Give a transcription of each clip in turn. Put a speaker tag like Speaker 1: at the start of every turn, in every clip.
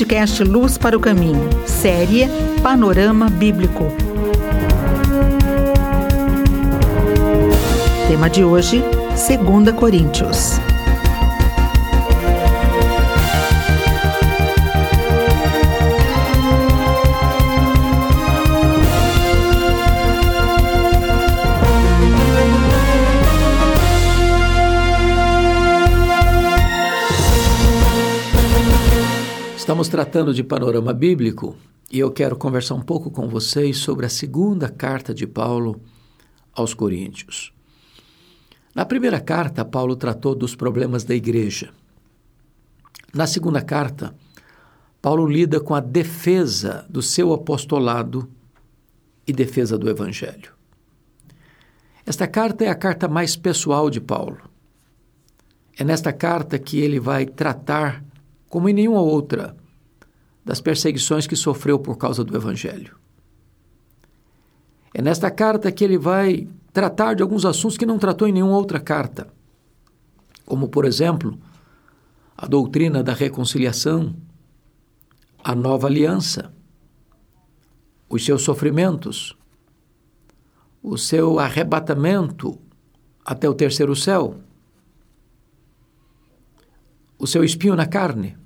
Speaker 1: podcast Luz para o Caminho, série Panorama Bíblico. Tema de hoje, 2 Coríntios.
Speaker 2: Estamos tratando de panorama bíblico e eu quero conversar um pouco com vocês sobre a segunda carta de Paulo aos Coríntios. Na primeira carta, Paulo tratou dos problemas da igreja. Na segunda carta, Paulo lida com a defesa do seu apostolado e defesa do evangelho. Esta carta é a carta mais pessoal de Paulo. É nesta carta que ele vai tratar, como em nenhuma outra, das perseguições que sofreu por causa do Evangelho. É nesta carta que ele vai tratar de alguns assuntos que não tratou em nenhuma outra carta, como, por exemplo, a doutrina da reconciliação, a nova aliança, os seus sofrimentos, o seu arrebatamento até o terceiro céu, o seu espinho na carne,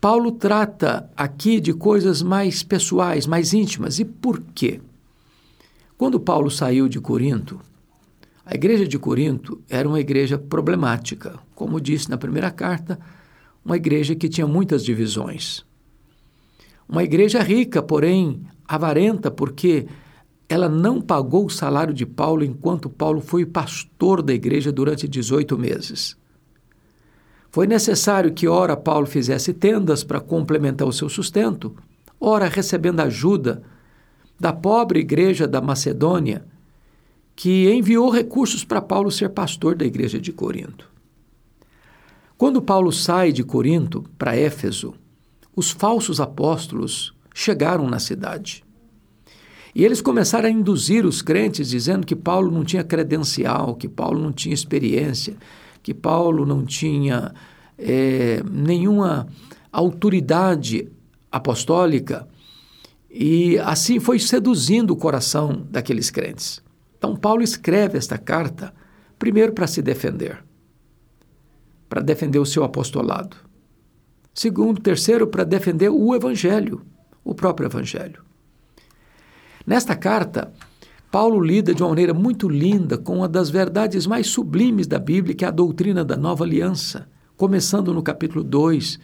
Speaker 2: Paulo trata aqui de coisas mais pessoais, mais íntimas. E por quê? Quando Paulo saiu de Corinto, a igreja de Corinto era uma igreja problemática. Como disse na primeira carta, uma igreja que tinha muitas divisões. Uma igreja rica, porém avarenta, porque ela não pagou o salário de Paulo enquanto Paulo foi pastor da igreja durante 18 meses. Foi necessário que, ora, Paulo fizesse tendas para complementar o seu sustento, ora, recebendo ajuda da pobre igreja da Macedônia, que enviou recursos para Paulo ser pastor da igreja de Corinto. Quando Paulo sai de Corinto para Éfeso, os falsos apóstolos chegaram na cidade. E eles começaram a induzir os crentes, dizendo que Paulo não tinha credencial, que Paulo não tinha experiência, que Paulo não tinha é, nenhuma autoridade apostólica e assim foi seduzindo o coração daqueles crentes. Então, Paulo escreve esta carta, primeiro para se defender, para defender o seu apostolado. Segundo, terceiro, para defender o Evangelho, o próprio Evangelho. Nesta carta, Paulo lida de uma maneira muito linda com uma das verdades mais sublimes da Bíblia, que é a doutrina da nova aliança, começando no capítulo 2,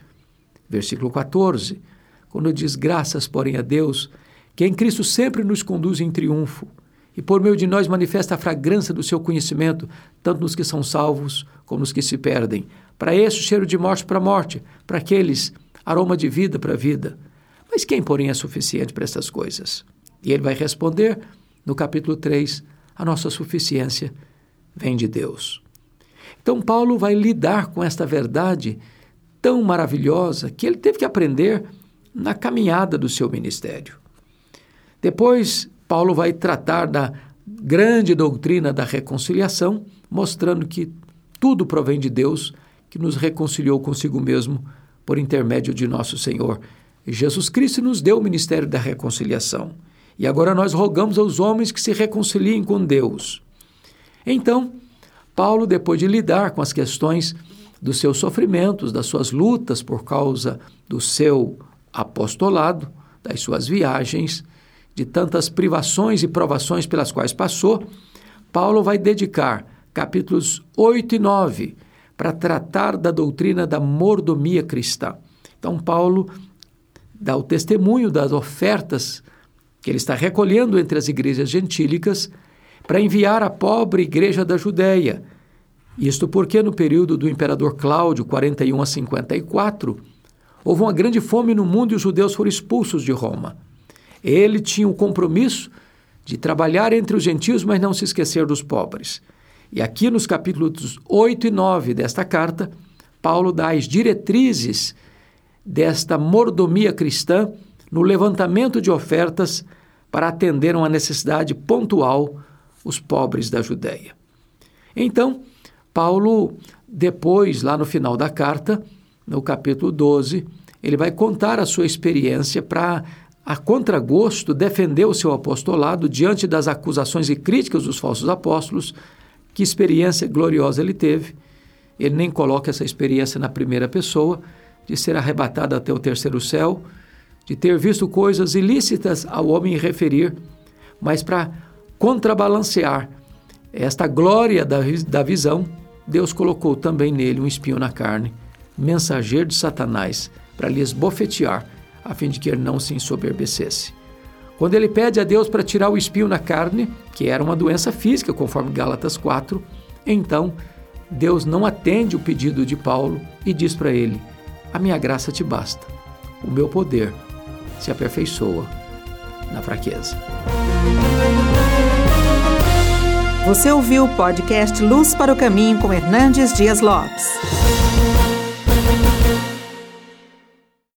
Speaker 2: versículo 14, quando diz: Graças, porém, a Deus, que em Cristo sempre nos conduz em triunfo, e por meio de nós manifesta a fragrância do seu conhecimento, tanto nos que são salvos como nos que se perdem. Para estes, cheiro de morte para morte, para aqueles, aroma de vida para vida. Mas quem, porém, é suficiente para essas coisas? E ele vai responder no capítulo 3, a nossa suficiência vem de Deus. Então, Paulo vai lidar com esta verdade tão maravilhosa que ele teve que aprender na caminhada do seu ministério. Depois, Paulo vai tratar da grande doutrina da reconciliação, mostrando que tudo provém de Deus, que nos reconciliou consigo mesmo por intermédio de nosso Senhor Jesus Cristo e nos deu o ministério da reconciliação. E agora nós rogamos aos homens que se reconciliem com Deus. Então, Paulo, depois de lidar com as questões dos seus sofrimentos, das suas lutas por causa do seu apostolado, das suas viagens, de tantas privações e provações pelas quais passou, Paulo vai dedicar capítulos 8 e 9 para tratar da doutrina da mordomia cristã. Então, Paulo dá o testemunho das ofertas que ele está recolhendo entre as igrejas gentílicas para enviar à pobre igreja da Judéia. Isto porque no período do imperador Cláudio, 41 a 54, houve uma grande fome no mundo e os judeus foram expulsos de Roma. Ele tinha o compromisso de trabalhar entre os gentios, mas não se esquecer dos pobres. E aqui nos capítulos 8 e 9 desta carta, Paulo dá as diretrizes desta mordomia cristã no levantamento de ofertas para atender uma necessidade pontual os pobres da Judéia. Então, Paulo, depois, lá no final da carta, no capítulo 12, ele vai contar a sua experiência para, a contragosto, defender o seu apostolado diante das acusações e críticas dos falsos apóstolos. Que experiência gloriosa ele teve. Ele nem coloca essa experiência na primeira pessoa, de ser arrebatado até o terceiro céu, de ter visto coisas ilícitas ao homem referir, mas para contrabalancear esta glória da, da visão, Deus colocou também nele um espinho na carne, mensageiro de Satanás, para lhe esbofetear, a fim de que ele não se ensoberbecesse. Quando ele pede a Deus para tirar o espinho na carne, que era uma doença física, conforme Gálatas 4, então Deus não atende o pedido de Paulo e diz para ele: A minha graça te basta, o meu poder se aperfeiçoa na fraqueza.
Speaker 1: Você ouviu o podcast Luz para o Caminho com Hernandes Dias Lopes.